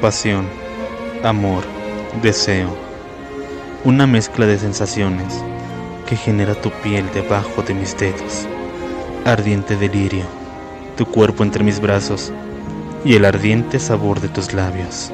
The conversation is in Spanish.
pasión, amor, deseo, una mezcla de sensaciones que genera tu piel debajo de mis dedos, ardiente delirio, tu cuerpo entre mis brazos y el ardiente sabor de tus labios.